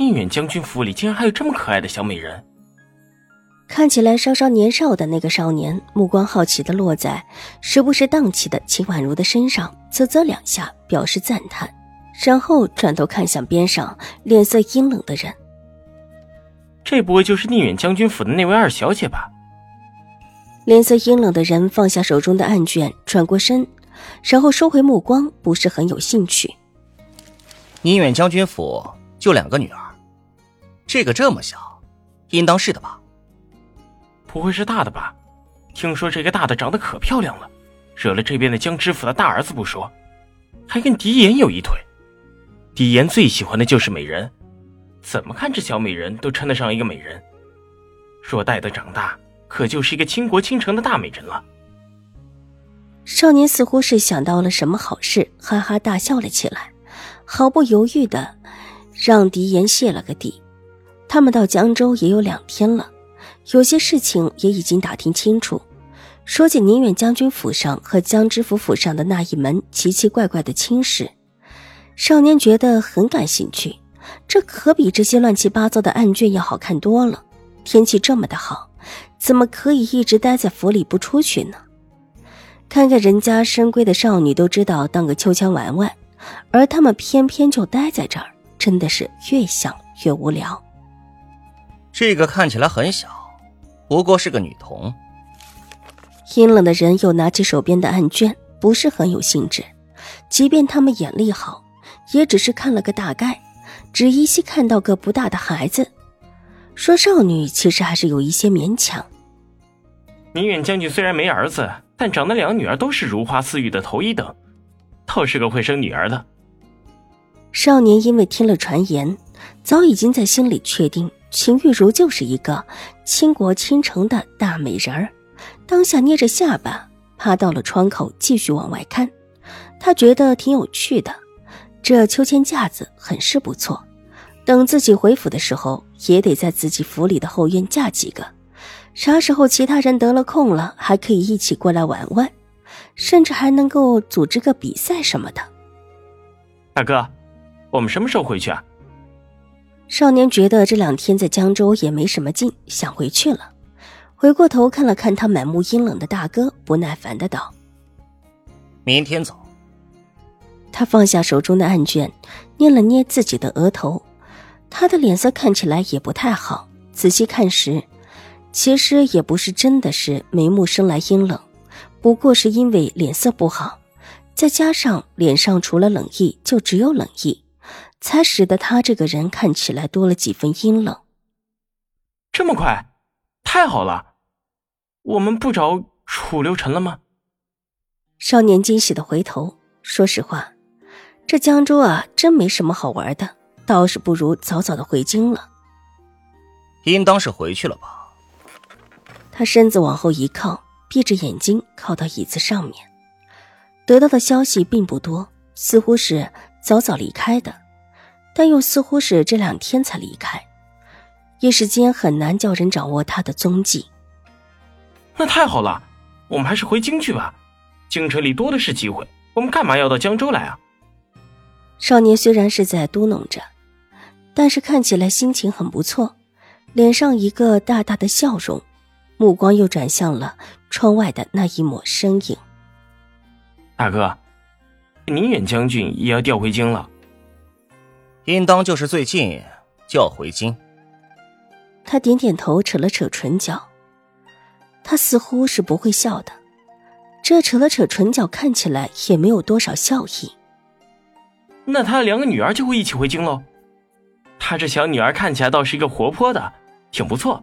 宁远将军府里竟然还有这么可爱的小美人！看起来稍稍年少的那个少年，目光好奇的落在时不时荡起的秦婉如的身上，啧啧两下，表示赞叹，然后转头看向边上脸色阴冷的人。这不会就是宁远将军府的那位二小姐吧？脸色阴冷的人放下手中的案卷，转过身，然后收回目光，不是很有兴趣。宁远将军府就两个女儿，这个这么小，应当是的吧？不会是大的吧？听说这个大的长得可漂亮了，惹了这边的江知府的大儿子不说，还跟狄言有一腿。狄言最喜欢的就是美人，怎么看这小美人都称得上一个美人。若待得长大，可就是一个倾国倾城的大美人了。少年似乎是想到了什么好事，哈哈大笑了起来。毫不犹豫的让狄言谢了个底。他们到江州也有两天了，有些事情也已经打听清楚。说起宁远将军府上和江知府府上的那一门奇奇怪怪的亲事，少年觉得很感兴趣。这可比这些乱七八糟的案卷要好看多了。天气这么的好，怎么可以一直待在府里不出去呢？看看人家深闺的少女都知道当个秋千玩玩。而他们偏偏就待在这儿，真的是越想越无聊。这个看起来很小，不过是个女童。阴冷的人又拿起手边的案卷，不是很有兴致。即便他们眼力好，也只是看了个大概，只依稀看到个不大的孩子。说少女，其实还是有一些勉强。宁远将军虽然没儿子，但长的两个女儿都是如花似玉的头一等。倒是个会生女儿的少年，因为听了传言，早已经在心里确定秦玉茹就是一个倾国倾城的大美人儿。当下捏着下巴，趴到了窗口，继续往外看。他觉得挺有趣的，这秋千架子很是不错。等自己回府的时候，也得在自己府里的后院架几个。啥时候其他人得了空了，还可以一起过来玩玩。甚至还能够组织个比赛什么的。大哥，我们什么时候回去啊？少年觉得这两天在江州也没什么劲，想回去了。回过头看了看他满目阴冷的大哥，不耐烦的道：“明天走。”他放下手中的案卷，捏了捏自己的额头，他的脸色看起来也不太好。仔细看时，其实也不是真的是眉目生来阴冷。不过是因为脸色不好，再加上脸上除了冷意就只有冷意，才使得他这个人看起来多了几分阴冷。这么快，太好了！我们不找楚留臣了吗？少年惊喜的回头，说实话，这江州啊，真没什么好玩的，倒是不如早早的回京了。应当是回去了吧？他身子往后一靠。闭着眼睛靠到椅子上面，得到的消息并不多，似乎是早早离开的，但又似乎是这两天才离开，一时间很难叫人掌握他的踪迹。那太好了，我们还是回京去吧，京城里多的是机会，我们干嘛要到江州来啊？少年虽然是在嘟囔着，但是看起来心情很不错，脸上一个大大的笑容。目光又转向了窗外的那一抹身影。大哥，宁远将军也要调回京了。应当就是最近就要回京。他点点头，扯了扯唇角。他似乎是不会笑的，这扯了扯唇角，看起来也没有多少笑意。那他的两个女儿就会一起回京喽？他这小女儿看起来倒是一个活泼的，挺不错。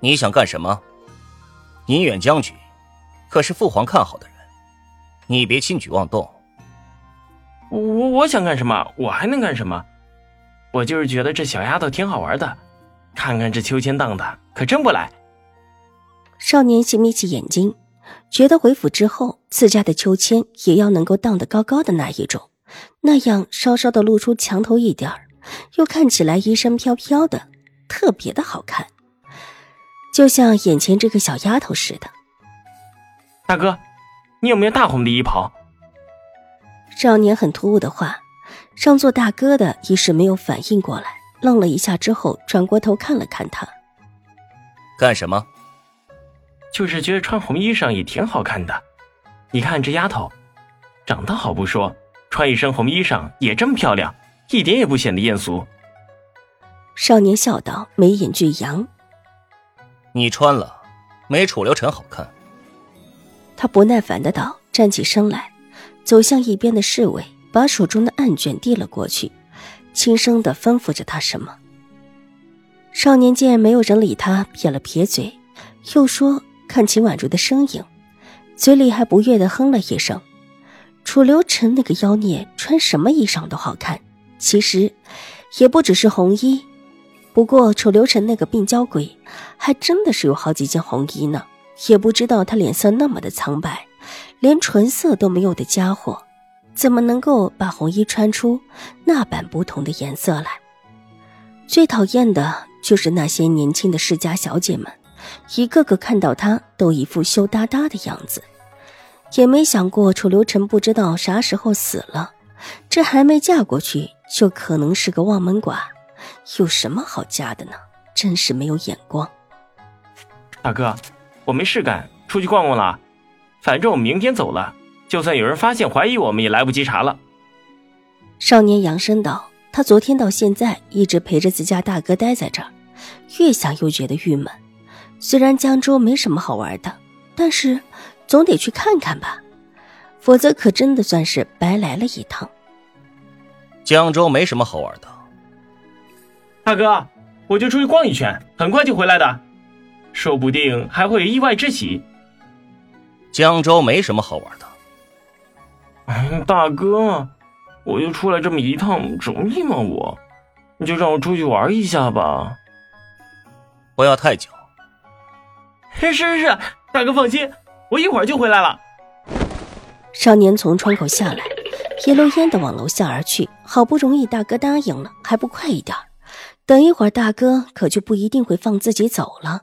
你想干什么？宁远将军可是父皇看好的人，你别轻举妄动。我我想干什么？我还能干什么？我就是觉得这小丫头挺好玩的，看看这秋千荡的可真不赖。少年细眯起眼睛，觉得回府之后自家的秋千也要能够荡得高高的那一种，那样稍稍的露出墙头一点儿，又看起来衣衫飘飘的，特别的好看，就像眼前这个小丫头似的。大哥，你有没有大红的衣袍？少年很突兀的话，让做大哥的一时没有反应过来，愣了一下之后，转过头看了看他，干什么？就是觉得穿红衣裳也挺好看的，你看这丫头，长得好不说，穿一身红衣裳也这么漂亮，一点也不显得艳俗。少年笑道，眉眼俱扬。你穿了，没楚留臣好看。他不耐烦的道，站起身来，走向一边的侍卫，把手中的案卷递了过去，轻声的吩咐着他什么。少年见没有人理他，撇了撇嘴，又说。看秦婉如的身影，嘴里还不悦的哼了一声。楚留臣那个妖孽穿什么衣裳都好看，其实也不只是红衣。不过楚留臣那个病娇鬼，还真的是有好几件红衣呢。也不知道他脸色那么的苍白，连唇色都没有的家伙，怎么能够把红衣穿出那般不同的颜色来？最讨厌的就是那些年轻的世家小姐们。一个个看到他都一副羞答答的样子，也没想过楚留臣不知道啥时候死了，这还没嫁过去就可能是个望门寡，有什么好嫁的呢？真是没有眼光。大哥，我没事干，出去逛逛了。反正我们明天走了，就算有人发现怀疑我们，也来不及查了。少年扬声道：“他昨天到现在一直陪着自家大哥待在这儿，越想又觉得郁闷。”虽然江州没什么好玩的，但是总得去看看吧，否则可真的算是白来了一趟。江州没什么好玩的，大哥，我就出去逛一圈，很快就回来的，说不定还会有意外之喜。江州没什么好玩的。哎，大哥，我就出来这么一趟，容易吗？我，你就让我出去玩一下吧，不要太久。是是是，大哥放心，我一会儿就回来了。少年从窗口下来，一溜烟的往楼下而去。好不容易大哥答应了，还不快一点？等一会儿大哥可就不一定会放自己走了。